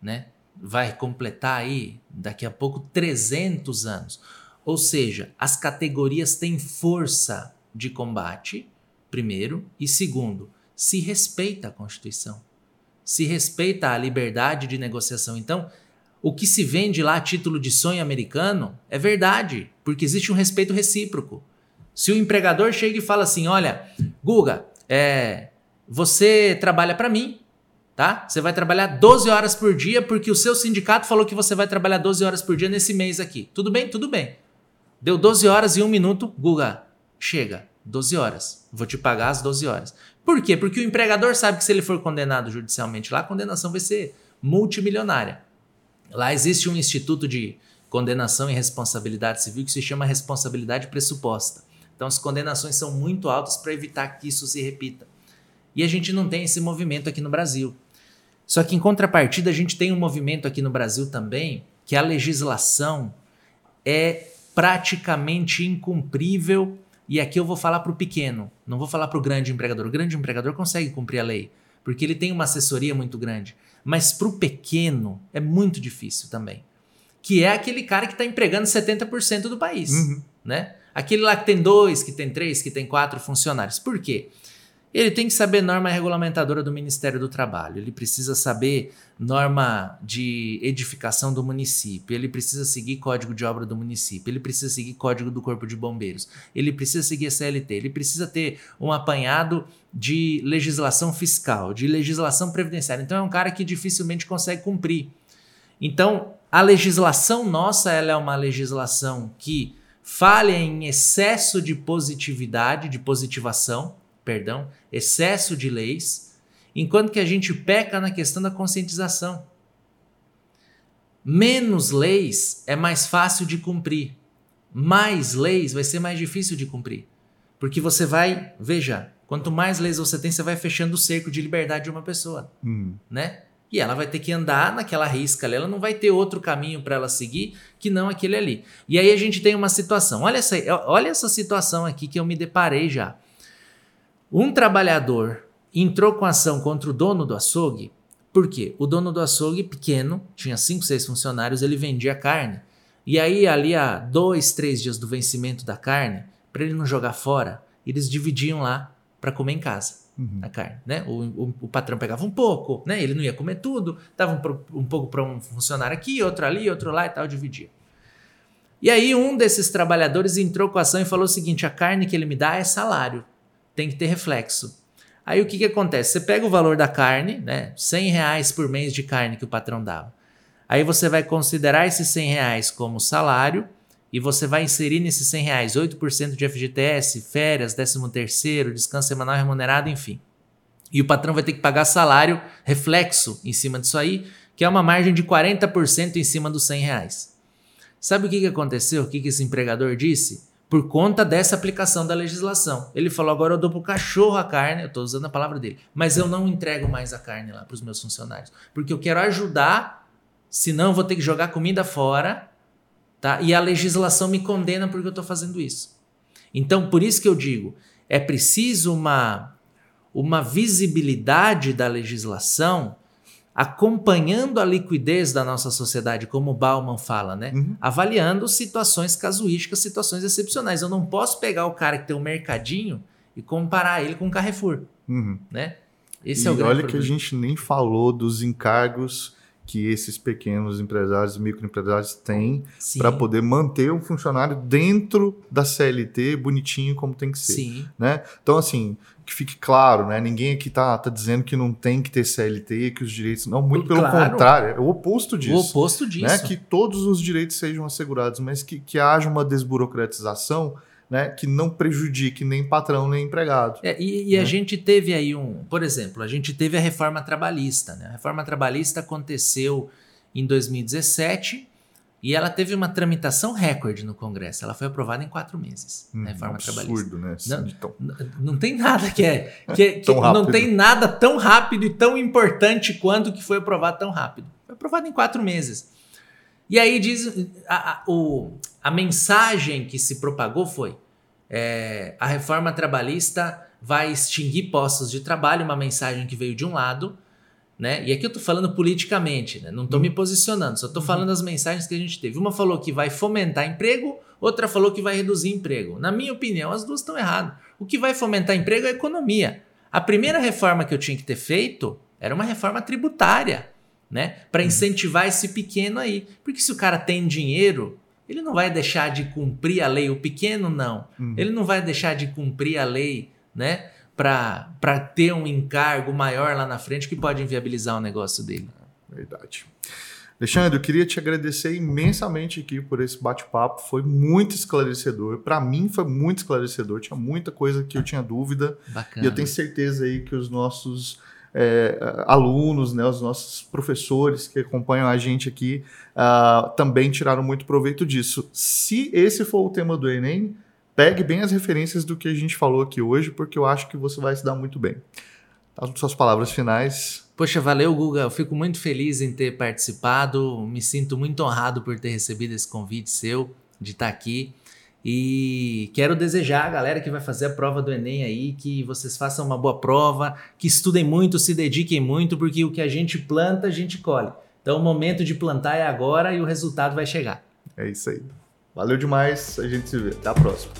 né? Vai completar aí daqui a pouco 300 anos. Ou seja, as categorias têm força de combate, primeiro, e segundo, se respeita a Constituição. Se respeita a liberdade de negociação. Então, o que se vende lá a título de sonho americano é verdade, porque existe um respeito recíproco. Se o empregador chega e fala assim: olha, Guga, é, você trabalha para mim, tá? Você vai trabalhar 12 horas por dia porque o seu sindicato falou que você vai trabalhar 12 horas por dia nesse mês aqui. Tudo bem? Tudo bem. Deu 12 horas e um minuto, Guga, chega. 12 horas. Vou te pagar as 12 horas. Por quê? Porque o empregador sabe que se ele for condenado judicialmente lá, a condenação vai ser multimilionária. Lá existe um instituto de condenação e responsabilidade civil que se chama responsabilidade pressuposta. Então as condenações são muito altas para evitar que isso se repita. E a gente não tem esse movimento aqui no Brasil. Só que em contrapartida a gente tem um movimento aqui no Brasil também que a legislação é praticamente incumprível. E aqui eu vou falar para o pequeno, não vou falar para o grande empregador. O grande empregador consegue cumprir a lei, porque ele tem uma assessoria muito grande. Mas para o pequeno é muito difícil também. Que é aquele cara que está empregando 70% do país. Uhum. Né? Aquele lá que tem dois, que tem três, que tem quatro funcionários. Por quê? Ele tem que saber norma regulamentadora do Ministério do Trabalho, ele precisa saber norma de edificação do município, ele precisa seguir código de obra do município, ele precisa seguir código do Corpo de Bombeiros, ele precisa seguir CLT, ele precisa ter um apanhado de legislação fiscal, de legislação previdenciária. Então é um cara que dificilmente consegue cumprir. Então, a legislação nossa ela é uma legislação que falha em excesso de positividade, de positivação, perdão, excesso de leis, enquanto que a gente peca na questão da conscientização. Menos leis é mais fácil de cumprir. Mais leis vai ser mais difícil de cumprir. Porque você vai, veja, quanto mais leis você tem, você vai fechando o cerco de liberdade de uma pessoa Uhum. né? E ela vai ter que andar naquela risca ali, ela não vai ter outro caminho para ela seguir que não aquele ali. E aí a gente tem uma situação, olha essa, olha essa situação aqui que eu me deparei já. Um trabalhador entrou com ação contra o dono do açougue, por quê? O dono do açougue, pequeno, tinha 5, 6 funcionários, ele vendia carne. E aí, ali a dois, três dias do vencimento da carne, para ele não jogar fora, eles dividiam lá para comer em casa Uhum. a carne, né? O, o, o patrão pegava um pouco, né? Ele não ia comer tudo, dava um, um pouco para um funcionário aqui, outro ali, outro lá e tal, dividia. E aí um desses trabalhadores entrou com a ação e falou o seguinte: a carne que ele me dá é salário, tem que ter reflexo. Aí o que, que acontece? Você pega o valor da carne, né? 100 reais por mês de carne que o patrão dava. Aí você vai considerar esses 100 reais como salário e você vai inserir nesses 100 reais 8% de FGTS, férias, 13 terceiro, descanso semanal remunerado, enfim. E o patrão vai ter que pagar salário reflexo em cima disso aí, que é uma margem de 40% em cima dos 100 reais. Sabe o que, que aconteceu? O que, que esse empregador disse? Por conta dessa aplicação da legislação. Ele falou: agora eu dou pro cachorro a carne, eu estou usando a palavra dele, mas eu não entrego mais a carne lá para os meus funcionários, porque eu quero ajudar, senão eu vou ter que jogar comida fora, tá? E a legislação me condena porque eu estou fazendo isso. Então, por isso que eu digo, é preciso uma, uma visibilidade da legislação acompanhando a liquidez da nossa sociedade, como o Bauman fala, né? Uhum. Avaliando situações casuísticas, situações excepcionais. Eu não posso pegar o cara que tem um mercadinho e comparar ele com o Carrefour, uhum. né? Esse e é o grande olha problema. que a gente nem falou dos encargos que esses pequenos empresários, microempresários têm para poder manter um funcionário dentro da CLT bonitinho como tem que ser. Sim. Né? Então, assim, que fique claro, né? Ninguém aqui tá, tá dizendo que não tem que ter CLT, que os direitos. Não, muito pelo claro. contrário, é o oposto disso. O oposto disso. Né? Que todos os direitos sejam assegurados, mas que, que haja uma desburocratização né, que não prejudique nem patrão nem empregado. É, e, e né? a gente teve aí um, por exemplo, a gente teve a reforma trabalhista. Né? A reforma trabalhista aconteceu em 2017 e ela teve uma tramitação recorde no Congresso. Ela foi aprovada em quatro meses. Hum, a reforma absurdo, trabalhista. né? Não, não, não, tem nada que é, que, é, que não tem nada tão rápido e tão importante quanto que foi aprovado tão rápido. Foi aprovado em quatro meses. E aí diz a, a, o, a mensagem que se propagou foi: é, a reforma trabalhista vai extinguir postos de trabalho, uma mensagem que veio de um lado, né? E aqui eu estou falando politicamente, né? não estou me posicionando, só estou uhum. falando as mensagens que a gente teve. Uma falou que vai fomentar emprego, outra falou que vai reduzir emprego. Na minha opinião, as duas estão erradas. O que vai fomentar emprego é a economia. A primeira reforma que eu tinha que ter feito era uma reforma tributária né? Para uhum. incentivar esse pequeno aí. Porque se o cara tem dinheiro, ele não vai deixar de cumprir a lei. O pequeno não. Uhum. Ele não vai deixar de cumprir a lei, né? Para ter um encargo maior lá na frente que pode inviabilizar o negócio dele. Verdade. Alexandre, eu queria te agradecer imensamente aqui por esse bate-papo. Foi muito esclarecedor. Para mim foi muito esclarecedor. Tinha muita coisa que eu tinha dúvida. Bacana. E eu tenho certeza aí que os nossos é, alunos, né, os nossos professores que acompanham a gente aqui uh, também tiraram muito proveito disso. Se esse for o tema do Enem, pegue bem as referências do que a gente falou aqui hoje, porque eu acho que você vai se dar muito bem. As suas palavras finais. Poxa, valeu, Guga. Eu fico muito feliz em ter participado. Me sinto muito honrado por ter recebido esse convite seu de estar aqui. E quero desejar a galera que vai fazer a prova do Enem aí que vocês façam uma boa prova, que estudem muito, se dediquem muito, porque o que a gente planta, a gente colhe. Então o momento de plantar é agora e o resultado vai chegar. É isso aí. Valeu demais, a gente se vê. Até a próxima.